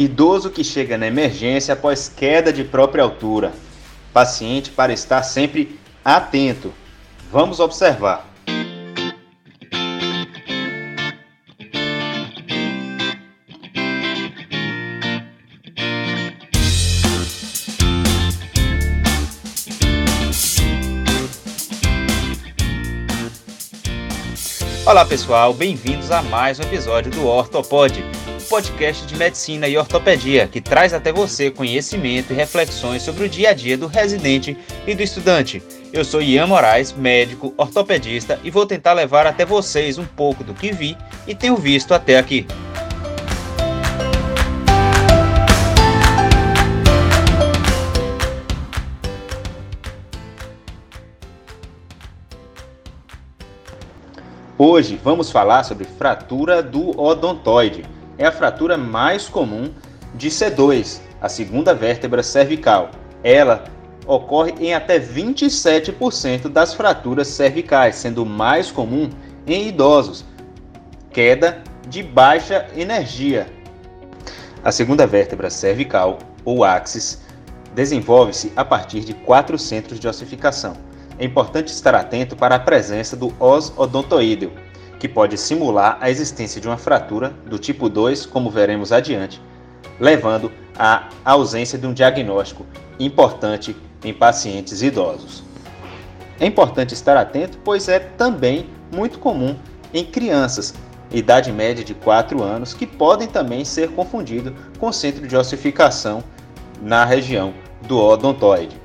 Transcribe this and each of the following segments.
Idoso que chega na emergência após queda de própria altura. Paciente para estar sempre atento. Vamos observar. Olá pessoal, bem-vindos a mais um episódio do Ortopod, podcast de medicina e ortopedia que traz até você conhecimento e reflexões sobre o dia a dia do residente e do estudante. Eu sou Ian Moraes, médico, ortopedista e vou tentar levar até vocês um pouco do que vi e tenho visto até aqui. Hoje vamos falar sobre fratura do odontoide. É a fratura mais comum de C2, a segunda vértebra cervical. Ela ocorre em até 27% das fraturas cervicais, sendo mais comum em idosos. Queda de baixa energia. A segunda vértebra cervical, ou axis, desenvolve-se a partir de quatro centros de ossificação é importante estar atento para a presença do os odontoídeo, que pode simular a existência de uma fratura do tipo 2, como veremos adiante, levando à ausência de um diagnóstico importante em pacientes idosos. É importante estar atento, pois é também muito comum em crianças, idade média de 4 anos, que podem também ser confundidos com centro de ossificação na região do odontoide.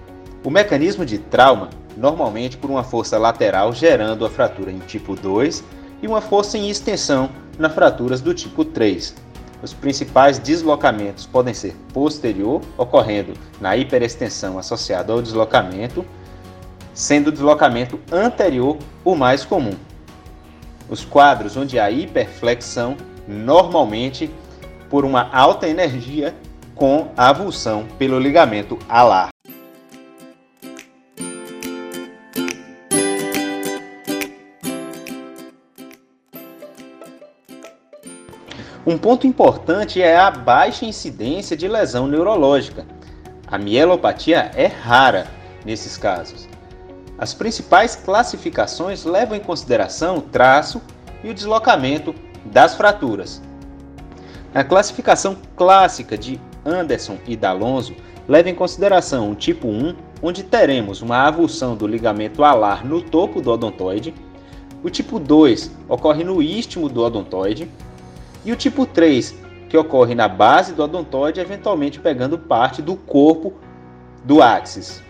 O mecanismo de trauma normalmente por uma força lateral gerando a fratura em tipo 2 e uma força em extensão nas fraturas do tipo 3. Os principais deslocamentos podem ser posterior, ocorrendo na hiperextensão associada ao deslocamento, sendo o deslocamento anterior o mais comum. Os quadros onde há hiperflexão, normalmente por uma alta energia com avulsão pelo ligamento alar. Um ponto importante é a baixa incidência de lesão neurológica. A mielopatia é rara nesses casos. As principais classificações levam em consideração o traço e o deslocamento das fraturas. A classificação clássica de Anderson e D'Alonso leva em consideração o tipo 1, onde teremos uma avulsão do ligamento alar no topo do odontoide. O tipo 2 ocorre no istmo do odontoide e o tipo 3, que ocorre na base do odontoide, eventualmente pegando parte do corpo do axis.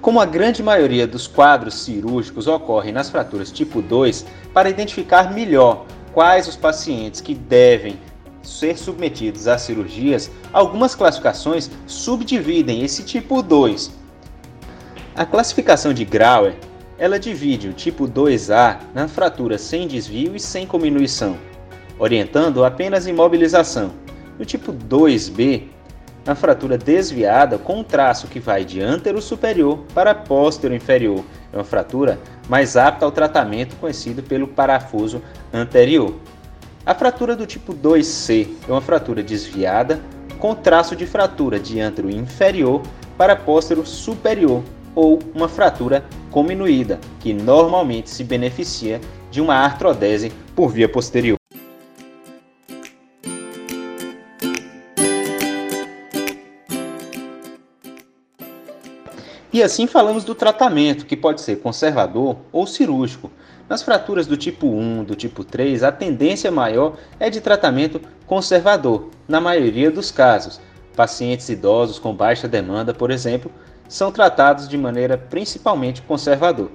Como a grande maioria dos quadros cirúrgicos ocorre nas fraturas tipo 2, para identificar melhor quais os pacientes que devem ser submetidos a cirurgias, algumas classificações subdividem esse tipo 2. A classificação de Grauer, ela divide o tipo 2A na fratura sem desvio e sem cominuição orientando apenas imobilização. No tipo 2B, a fratura desviada com um traço que vai de antero superior para póstero inferior. É uma fratura mais apta ao tratamento conhecido pelo parafuso anterior. A fratura do tipo 2C é uma fratura desviada com traço de fratura de antero inferior para póstero superior ou uma fratura cominuída, que normalmente se beneficia de uma artrodese por via posterior. E assim falamos do tratamento, que pode ser conservador ou cirúrgico. Nas fraturas do tipo 1, do tipo 3, a tendência maior é de tratamento conservador, na maioria dos casos. Pacientes idosos com baixa demanda, por exemplo, são tratados de maneira principalmente conservador,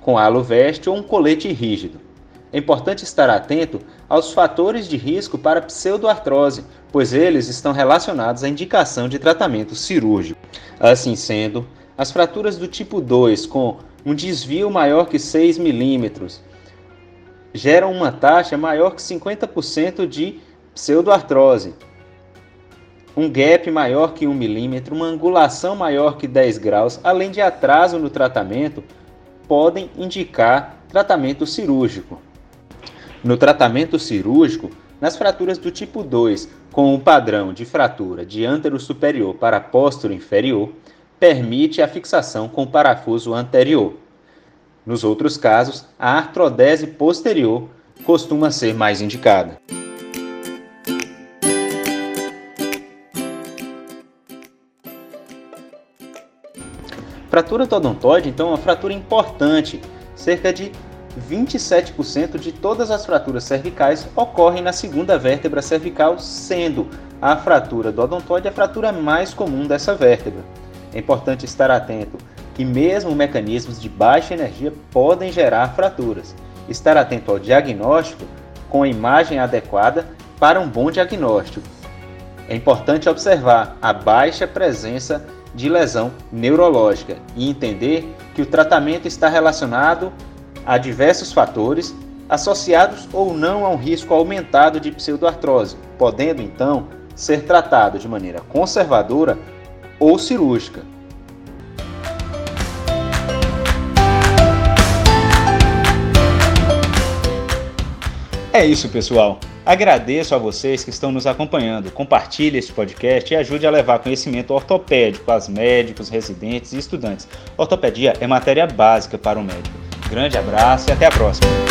com halo veste ou um colete rígido. É importante estar atento aos fatores de risco para pseudoartrose, pois eles estão relacionados à indicação de tratamento cirúrgico. Assim sendo, as fraturas do tipo 2, com um desvio maior que 6 milímetros, geram uma taxa maior que 50% de pseudoartrose. Um gap maior que 1 milímetro, uma angulação maior que 10 graus, além de atraso no tratamento, podem indicar tratamento cirúrgico. No tratamento cirúrgico, Nas fraturas do tipo 2, com o padrão de fratura de ântero superior para póstero inferior, permite a fixação com o parafuso anterior. Nos outros casos, a artrodese posterior costuma ser mais indicada. Fratura do odontoide, então, é uma fratura importante. Cerca de 27% de todas as fraturas cervicais ocorrem na segunda vértebra cervical, sendo a fratura do odontoide a fratura mais comum dessa vértebra. É importante estar atento que mesmo mecanismos de baixa energia podem gerar fraturas. Estar atento ao diagnóstico com a imagem adequada para um bom diagnóstico. É importante observar a baixa presença de lesão neurológica e entender que o tratamento está relacionado a diversos fatores associados ou não a um risco aumentado de pseudoartrose, podendo então ser tratado de maneira conservadora ou cirúrgica. É isso, pessoal. Agradeço a vocês que estão nos acompanhando. Compartilhe este podcast e ajude a levar conhecimento ortopédico aos médicos, residentes e estudantes. Ortopedia é matéria básica para o médico. Grande abraço e até a próxima.